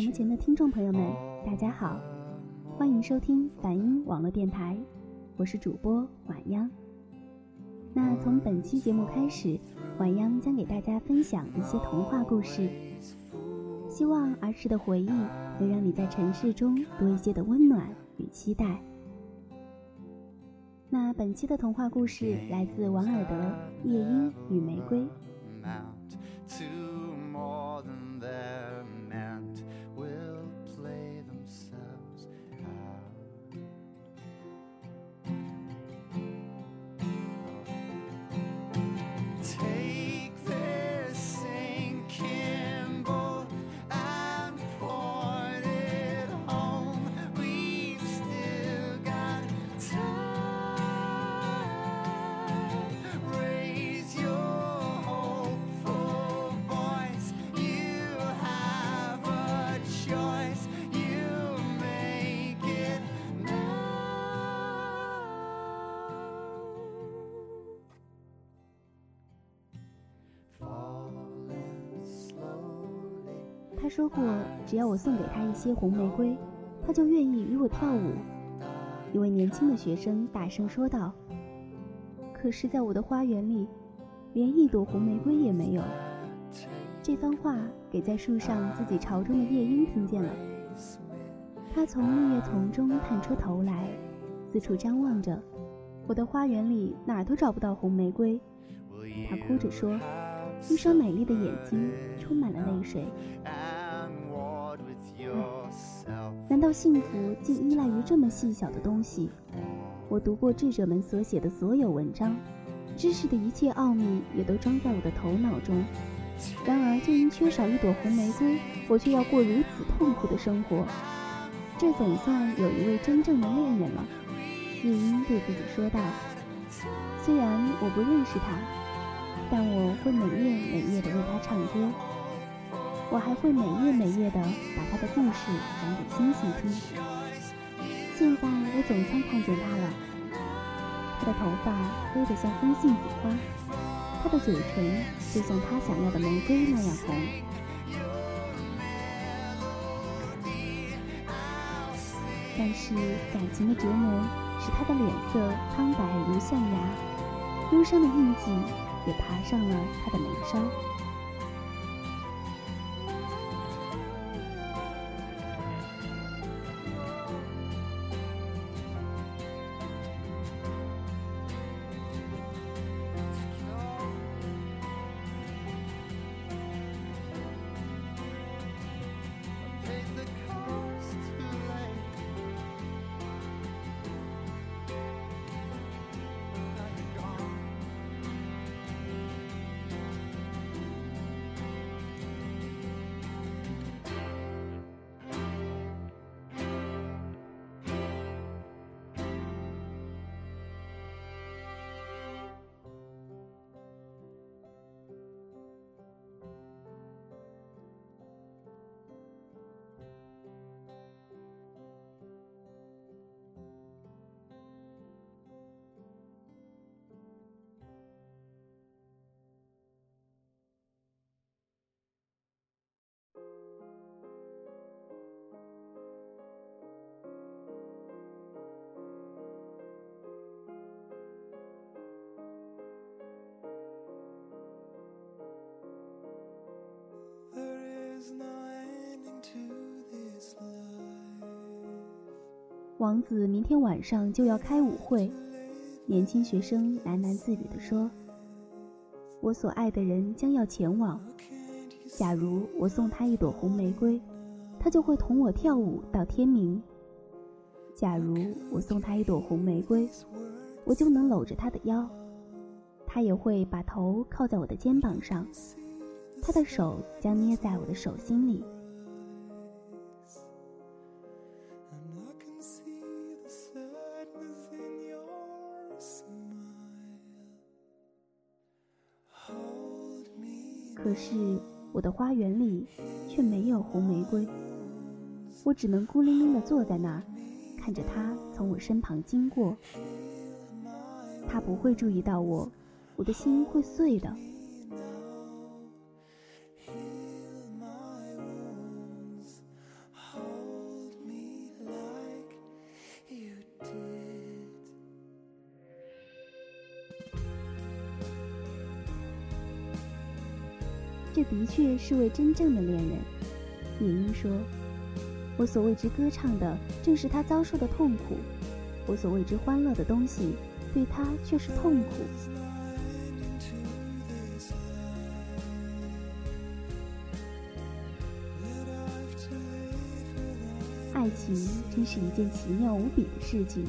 广播前的听众朋友们，大家好，欢迎收听梵音网络电台，我是主播晚央。那从本期节目开始，晚央将给大家分享一些童话故事，希望儿时的回忆能让你在尘世中多一些的温暖与期待。那本期的童话故事来自王尔德《夜莺与玫瑰》。说过，只要我送给他一些红玫瑰，他就愿意与我跳舞。一位年轻的学生大声说道：“可是，在我的花园里，连一朵红玫瑰也没有。”这番话给在树上自己巢中的夜莺听见了。他从绿叶丛中探出头来，四处张望着。我的花园里哪儿都找不到红玫瑰。他哭着说：“一双美丽的眼睛充满了泪水。”难道幸福竟依赖于这么细小的东西？我读过智者们所写的所有文章，知识的一切奥秘也都装在我的头脑中。然而，就因缺少一朵红玫瑰，我却要过如此痛苦的生活。这总算有一位真正的恋人了，夜莺对自己说道。虽然我不认识他，但我会每夜每夜地为他唱歌。我还会每夜每夜地把他的故事讲给星星听。现在我总算看见他了，他的头发黑得像风信子花，他的嘴唇就像他想要的玫瑰那样红。但是感情的折磨使他的脸色苍白如象牙，忧伤的印记也爬上了他的眉梢。王子明天晚上就要开舞会，年轻学生喃喃自语地说：“我所爱的人将要前往。假如我送他一朵红玫瑰，他就会同我跳舞到天明。假如我送他一朵红玫瑰，我就能搂着他的腰，他也会把头靠在我的肩膀上，他的手将捏在我的手心里。”可是我的花园里却没有红玫瑰，我只能孤零零地坐在那儿，看着他从我身旁经过。他不会注意到我，我的心会碎的。的确是位真正的恋人。夜莺说：“我所为之歌唱的，正是他遭受的痛苦；我所为之欢乐的东西，对他却是痛苦。”爱情真是一件奇妙无比的事情，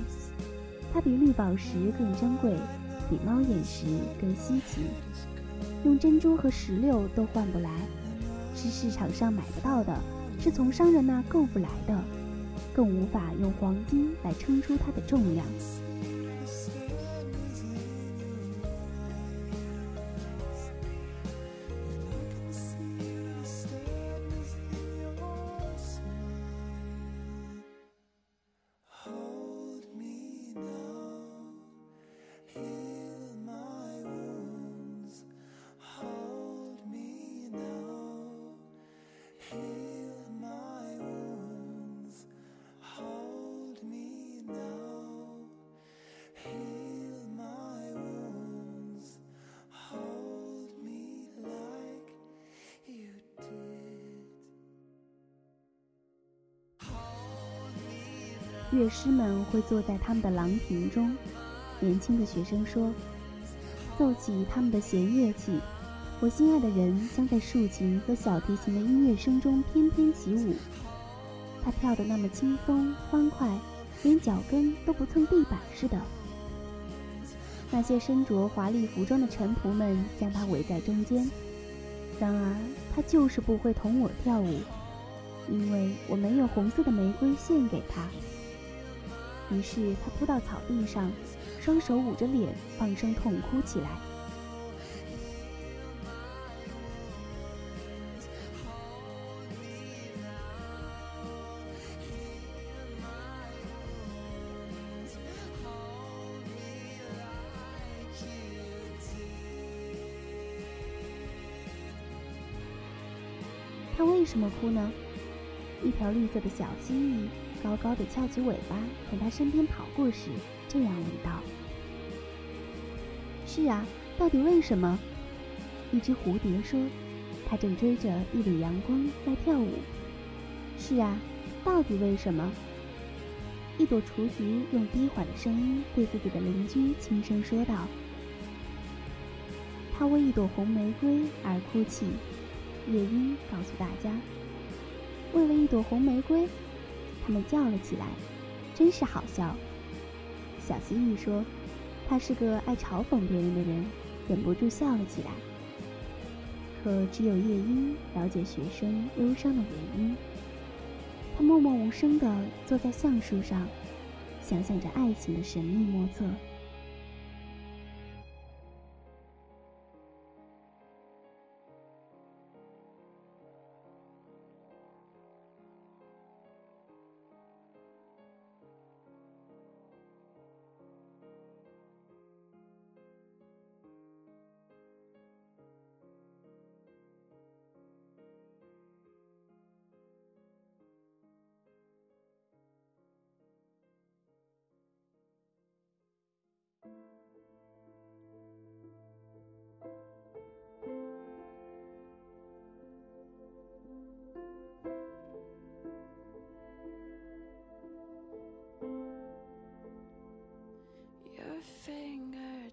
它比绿宝石更珍贵，比猫眼石更稀奇。用珍珠和石榴都换不来，是市场上买不到的，是从商人那购不来的，更无法用黄金来称出它的重量。乐师们会坐在他们的廊亭中，年轻的学生说：“奏起他们的弦乐器，我心爱的人将在竖琴和小提琴的音乐声中翩翩起舞。他跳得那么轻松欢快，连脚跟都不蹭地板似的。那些身着华丽服装的臣仆们将他围在中间，然而他就是不会同我跳舞，因为我没有红色的玫瑰献给他。”于是他扑到草地上，双手捂着脸，放声痛哭起来。他为什么哭呢？一条绿色的小蜥蜴。高高的翘起尾巴，从他身边跑过时，这样问道：“是啊，到底为什么？”一只蝴蝶说：“它正追着一缕阳光在跳舞。”是啊，到底为什么？一朵雏菊用低缓的声音对自己的邻居轻声说道：“它为一朵红玫瑰而哭泣。”夜莺告诉大家：“为了一朵红玫瑰。”他们叫了起来，真是好笑。小蜥蜴说：“他是个爱嘲讽别人的人，忍不住笑了起来。”可只有夜莺了解学生忧伤的原因。他默默无声地坐在橡树上，想象着爱情的神秘莫测。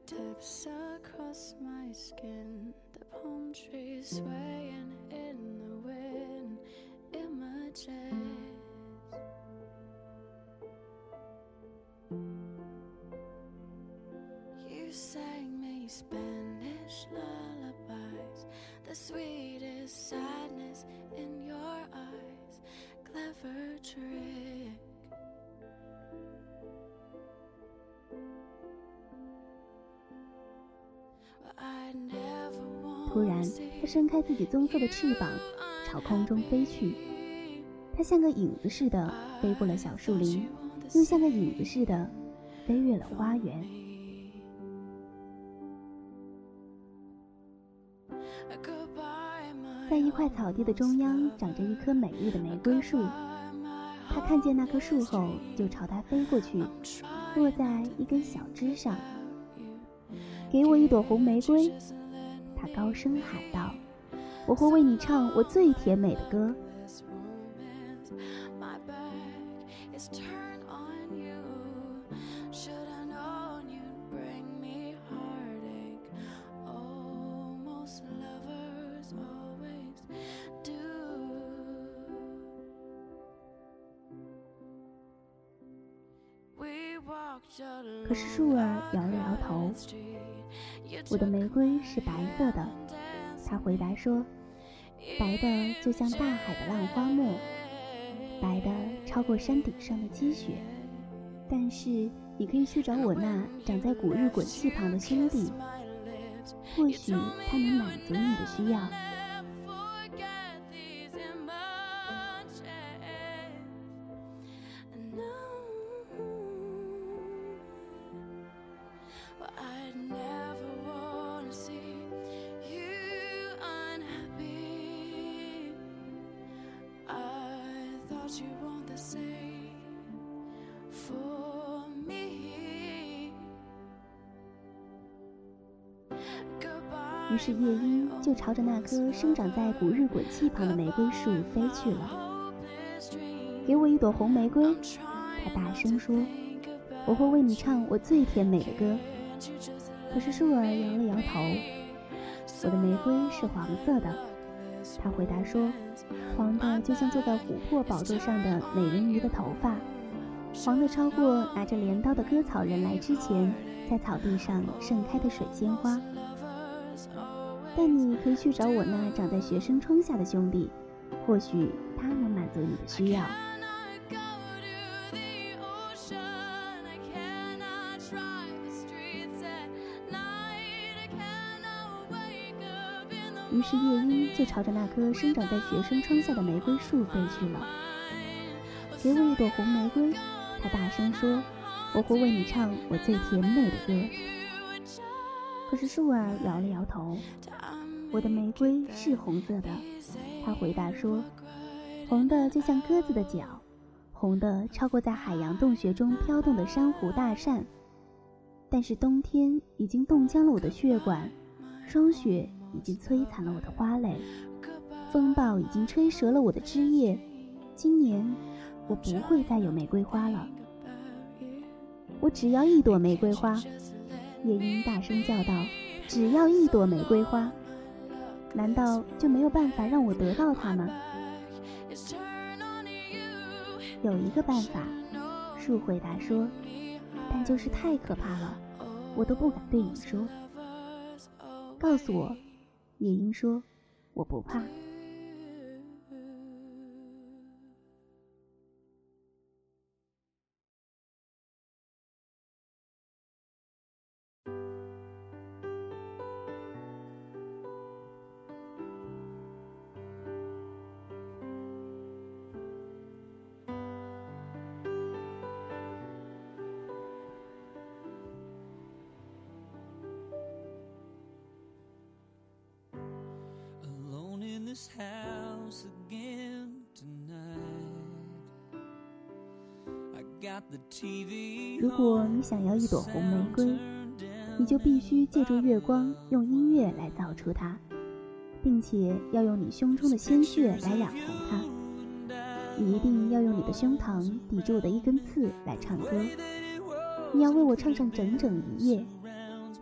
Fingertips across my skin, the palm trees swaying 突然，它伸开自己棕色的翅膀，朝空中飞去。它像个影子似的飞过了小树林，又像个影子似的飞越了花园。在一块草地的中央，长着一棵美丽的玫瑰树。它看见那棵树后，就朝它飞过去，落在一根小枝上。给我一朵红玫瑰，他高声喊道。我会为你唱我最甜美的歌。可是树儿摇了摇头。我的玫瑰是白色的，他回答说，白的就像大海的浪花沫，白的超过山顶上的积雪。但是你可以去找我那长在古日滚气旁的兄弟，或许他能满足你的需要。朝着那棵生长在古日滚气旁的玫瑰树飞去了。给我一朵红玫瑰，他大声说：“我会为你唱我最甜美的歌。”可是树儿摇了摇头。我的玫瑰是黄色的，他回答说：“黄的就像坐在琥珀宝座上的美人鱼的头发，黄的超过拿着镰刀的割草人来之前在草地上盛开的水仙花。”但你可以去找我那长在学生窗下的兄弟，或许他能满足你的需要。于是夜莺就朝着那棵生长在学生窗下的玫瑰树飞去了。给我一朵红玫瑰，他大声说：“我会为你唱我最甜美的歌。”可是树儿摇了摇头。我的玫瑰是红色的，他回答说：“红的就像鸽子的脚，红的超过在海洋洞穴中飘动的珊瑚大扇。但是冬天已经冻僵了我的血管，霜雪已经摧残了我的花蕾，风暴已经吹折了我的枝叶。今年我不会再有玫瑰花了，我只要一朵玫瑰花。”夜莺大声叫道：“只要一朵玫瑰花！”难道就没有办法让我得到它吗？有一个办法，树回答说，但就是太可怕了，我都不敢对你说。告诉我，夜莺说，我不怕。如果你想要一朵红玫瑰，你就必须借助月光，用音乐来造出它，并且要用你胸中的鲜血来染红它。你一定要用你的胸膛抵住我的一根刺来唱歌。你要为我唱上整整一夜，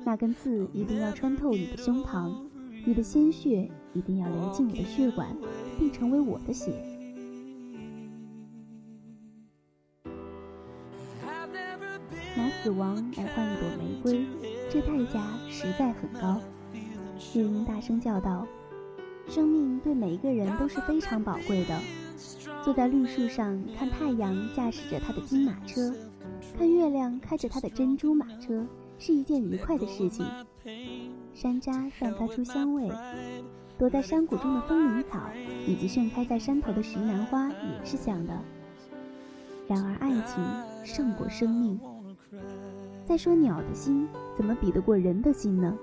那根刺一定要穿透你的胸膛，你的鲜血一定要流进我的血管，并成为我的血。死亡来换一朵玫瑰，这代价实在很高。夜莺大声叫道：“生命对每一个人都是非常宝贵的。坐在绿树上看太阳驾驶着他的金马车，看月亮开着他的珍珠马车，是一件愉快的事情。山楂散发出香味，躲在山谷中的风铃草以及盛开在山头的石楠花也是香的。然而，爱情胜过生命。”再说鸟的心怎么比得过人的心呢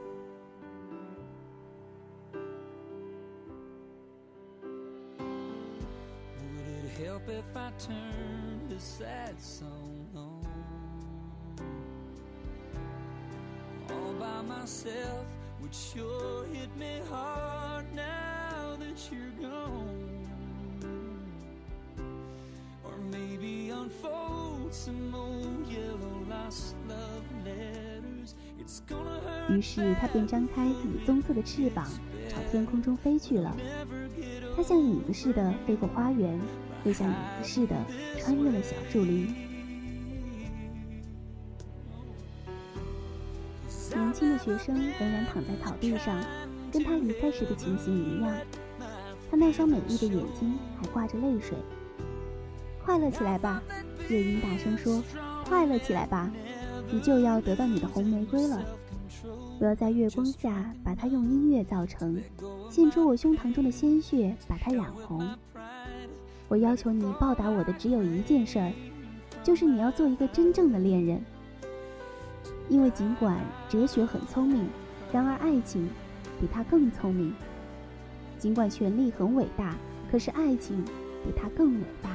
？Maybeonfor 于是他便张开自己棕色的翅膀朝天空中飞去了。他像影子似的飞过花园又像影子似的穿越了小树林。年轻的学生仍然躺在草地上跟他离开时的情形一样。他那双美丽的眼睛还挂着泪水。快乐起来吧。夜莺大声说：“快乐起来吧，你就要得到你的红玫瑰了。我要在月光下把它用音乐造成，献出我胸膛中的鲜血，把它染红。我要求你报答我的只有一件事儿，就是你要做一个真正的恋人。因为尽管哲学很聪明，然而爱情比它更聪明；尽管权力很伟大，可是爱情比它更伟大。”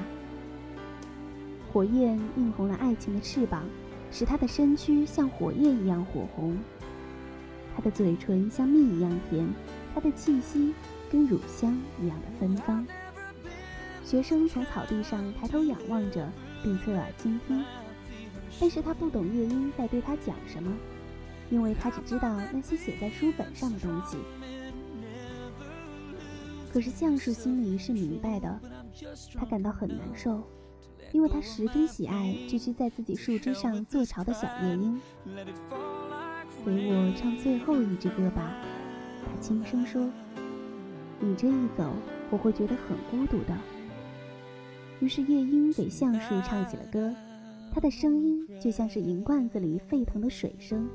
火焰映红了爱情的翅膀，使他的身躯像火焰一样火红。他的嘴唇像蜜一样甜，他的气息跟乳香一样的芬芳。学生从草地上抬头仰望着，并侧耳倾听，但是他不懂夜莺在对他讲什么，因为他只知道那些写在书本上的东西。可是橡树心里是明白的，他感到很难受。因为他十分喜爱这只在自己树枝上做巢的小夜莺，给我唱最后一支歌吧，他轻声说。你这一走，我会觉得很孤独的。于是夜莺给橡树唱起了歌，它的声音就像是银罐子里沸腾的水声。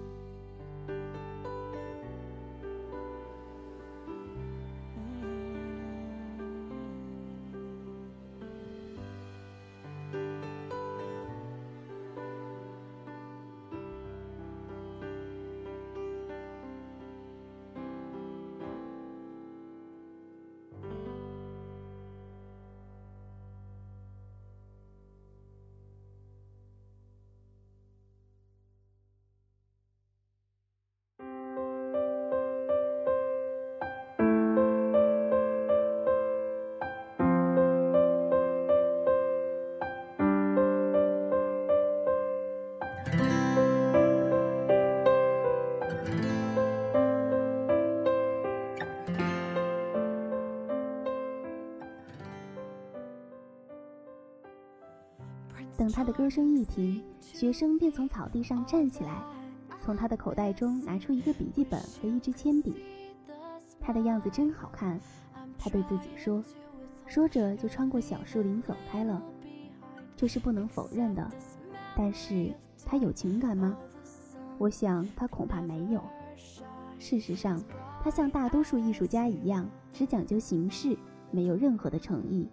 等他的歌声一停，学生便从草地上站起来，从他的口袋中拿出一个笔记本和一支铅笔。他的样子真好看，他对自己说，说着就穿过小树林走开了。这是不能否认的，但是他有情感吗？我想他恐怕没有。事实上，他像大多数艺术家一样，只讲究形式，没有任何的诚意。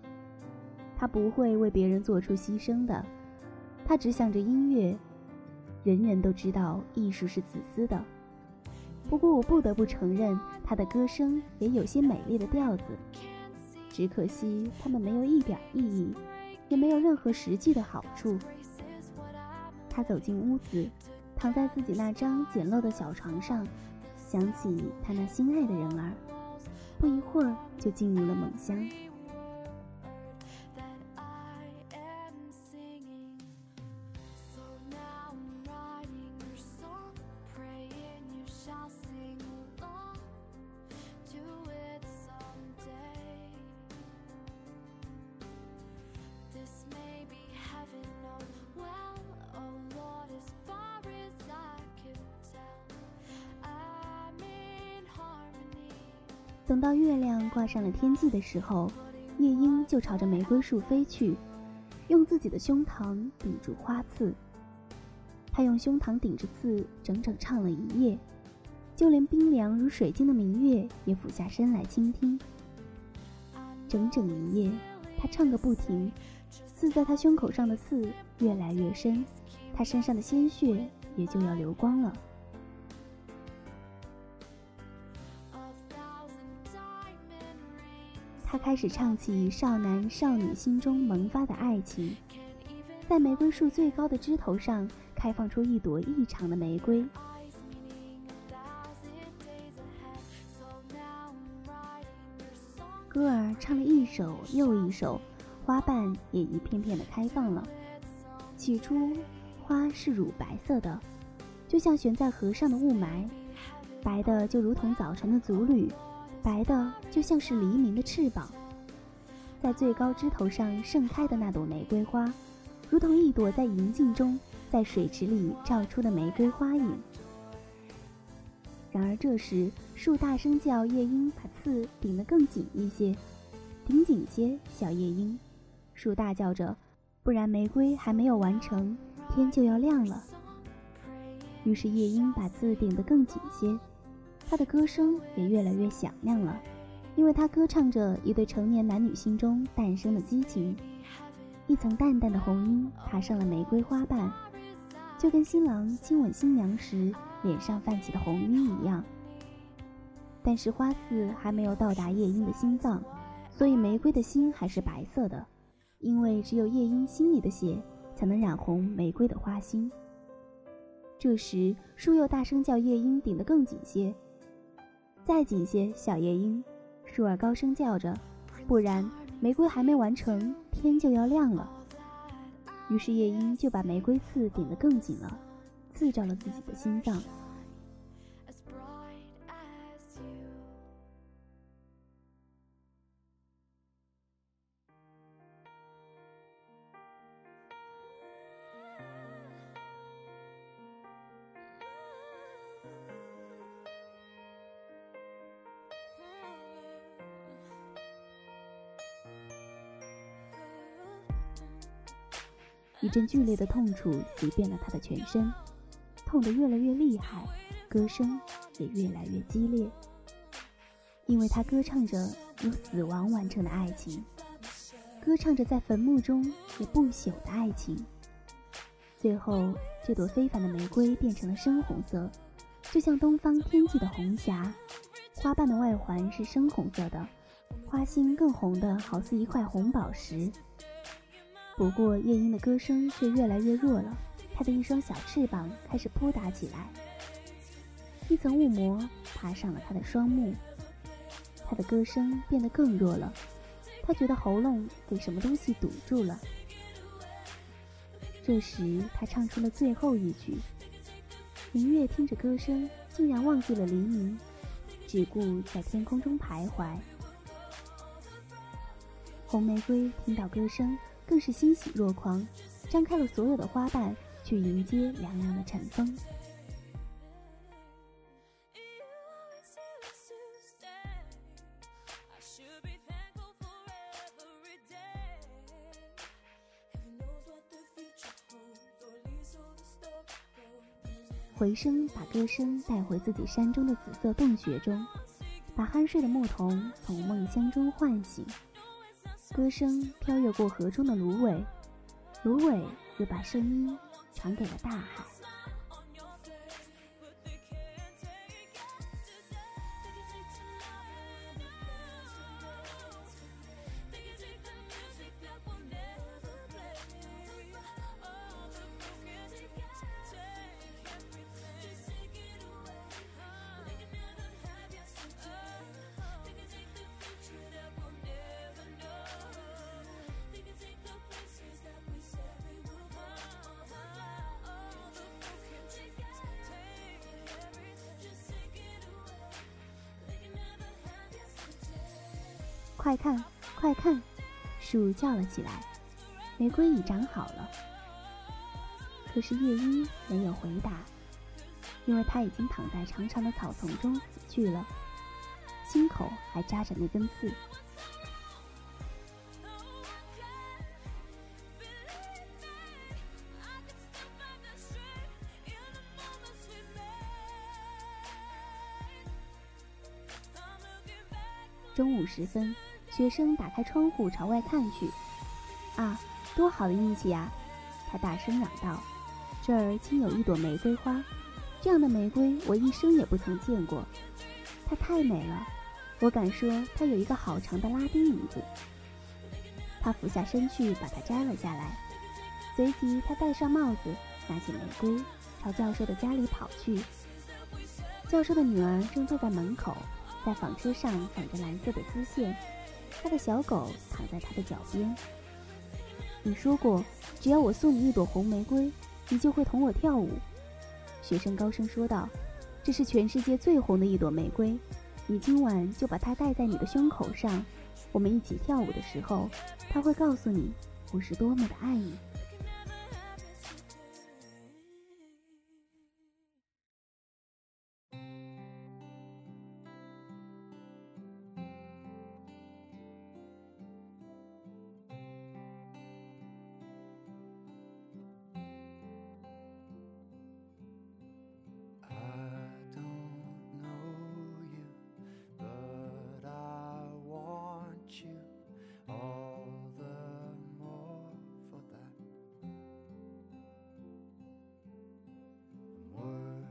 他不会为别人做出牺牲的。他只想着音乐，人人都知道艺术是自私的。不过我不得不承认，他的歌声也有些美丽的调子，只可惜他们没有一点意义，也没有任何实际的好处。他走进屋子，躺在自己那张简陋的小床上，想起他那心爱的人儿，不一会儿就进入了梦乡。等到月亮挂上了天际的时候，夜莺就朝着玫瑰树飞去，用自己的胸膛顶住花刺。他用胸膛顶着刺，整整唱了一夜，就连冰凉如水晶的明月也俯下身来倾听。整整一夜，他唱个不停，刺在他胸口上的刺越来越深，他身上的鲜血也就要流光了。开始唱起少男少女心中萌发的爱情，在玫瑰树最高的枝头上开放出一朵异常的玫瑰。歌儿唱了一首又一首，花瓣也一片片的开放了。起初，花是乳白色的，就像悬在河上的雾霾，白的就如同早晨的足履，白的就像是黎明的翅膀。在最高枝头上盛开的那朵玫瑰花，如同一朵在银镜中在水池里照出的玫瑰花影。然而这时，树大声叫夜莺把刺顶得更紧一些，顶紧些，小夜莺。树大叫着，不然玫瑰还没有完成，天就要亮了。于是夜莺把刺顶得更紧些，他的歌声也越来越响亮了。因为他歌唱着一对成年男女心中诞生的激情，一层淡淡的红晕爬上了玫瑰花瓣，就跟新郎亲吻新娘时脸上泛起的红晕一样。但是花刺还没有到达夜莺的心脏，所以玫瑰的心还是白色的，因为只有夜莺心里的血才能染红玫瑰的花心。这时树又大声叫夜莺顶得更紧些，再紧些，小夜莺。舒儿高声叫着，不然玫瑰还没完成，天就要亮了。于是夜莺就把玫瑰刺顶得更紧了，刺着了自己的心脏。阵剧烈的痛楚袭遍了他的全身，痛得越来越厉害，歌声也越来越激烈。因为他歌唱着由死亡完成的爱情，歌唱着在坟墓中也不朽的爱情。最后，这朵非凡的玫瑰变成了深红色，就像东方天际的红霞。花瓣的外环是深红色的，花心更红的好似一块红宝石。不过，夜莺的歌声却越来越弱了。它的一双小翅膀开始扑打起来，一层雾膜爬上了它的双目。它的歌声变得更弱了。他觉得喉咙被什么东西堵住了。这时，他唱出了最后一曲。明月听着歌声，竟然忘记了黎明，只顾在天空中徘徊。红玫瑰听到歌声。更是欣喜若狂，张开了所有的花瓣去迎接凉凉的晨风。回声把歌声带回自己山中的紫色洞穴中，把酣睡的牧童从梦乡中唤醒。歌声飘越过河中的芦苇，芦苇又把声音传给了大海。快看，快看！树叫了起来。玫瑰已长好了。可是夜莺没有回答，因为它已经躺在长长的草丛中死去了，心口还扎着那根刺。中午时分。学生打开窗户朝外看去，啊，多好的运气呀！他大声嚷道：“这儿竟有一朵玫瑰花，这样的玫瑰我一生也不曾见过。它太美了，我敢说它有一个好长的拉丁名字。”他俯下身去把它摘了下来，随即他戴上帽子，拿起玫瑰，朝教授的家里跑去。教授的女儿正坐在门口，在纺车上纺着蓝色的丝线。他的小狗躺在他的脚边。你说过，只要我送你一朵红玫瑰，你就会同我跳舞。学生高声说道：“这是全世界最红的一朵玫瑰，你今晚就把它戴在你的胸口上。我们一起跳舞的时候，它会告诉你我是多么的爱你。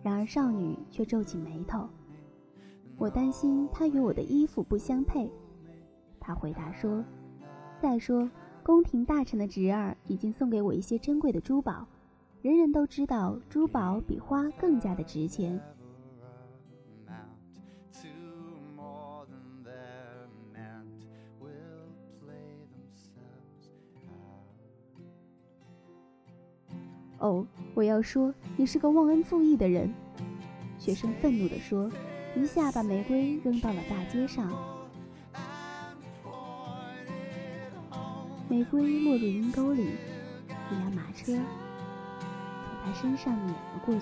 然而少女却皱起眉头，我担心她与我的衣服不相配。她回答说：“再说，宫廷大臣的侄儿已经送给我一些珍贵的珠宝，人人都知道珠宝比花更加的值钱。”我要说你是个忘恩负义的人。”学生愤怒地说，一下把玫瑰扔到了大街上。玫瑰没入阴沟里，一辆马车从他身上碾了过去。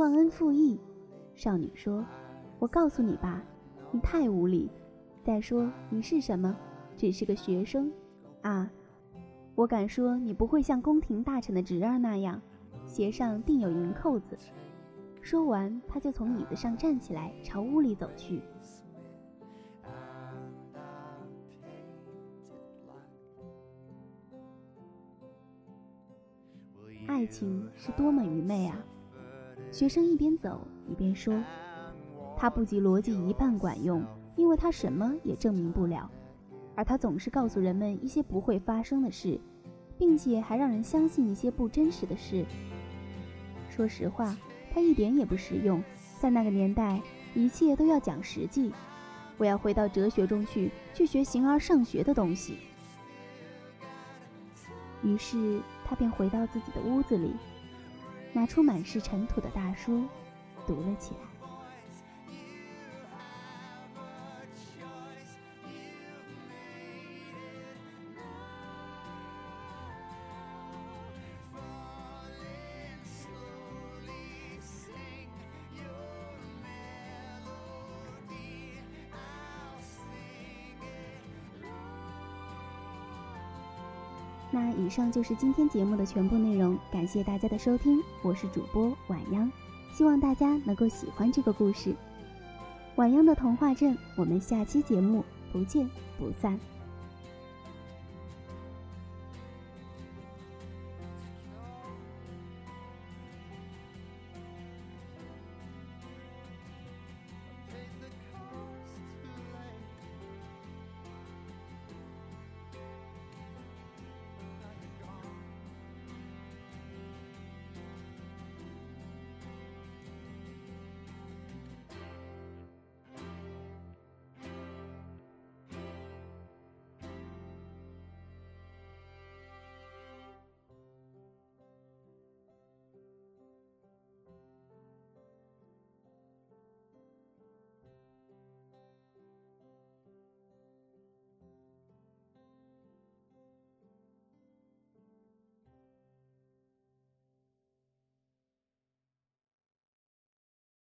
忘恩负义，少女说：“我告诉你吧，你太无礼。再说你是什么？只是个学生啊！我敢说你不会像宫廷大臣的侄儿那样，鞋上钉有银扣子。”说完，他就从椅子上站起来，朝屋里走去。爱情是多么愚昧啊！学生一边走一边说：“他不及逻辑一半管用，因为他什么也证明不了，而他总是告诉人们一些不会发生的事，并且还让人相信一些不真实的事。说实话，他一点也不实用。在那个年代，一切都要讲实际。我要回到哲学中去，去学形而上学的东西。”于是他便回到自己的屋子里。拿出满是尘土的大书，读了起来。以上就是今天节目的全部内容，感谢大家的收听，我是主播晚央，希望大家能够喜欢这个故事。晚央的童话镇，我们下期节目不见不散。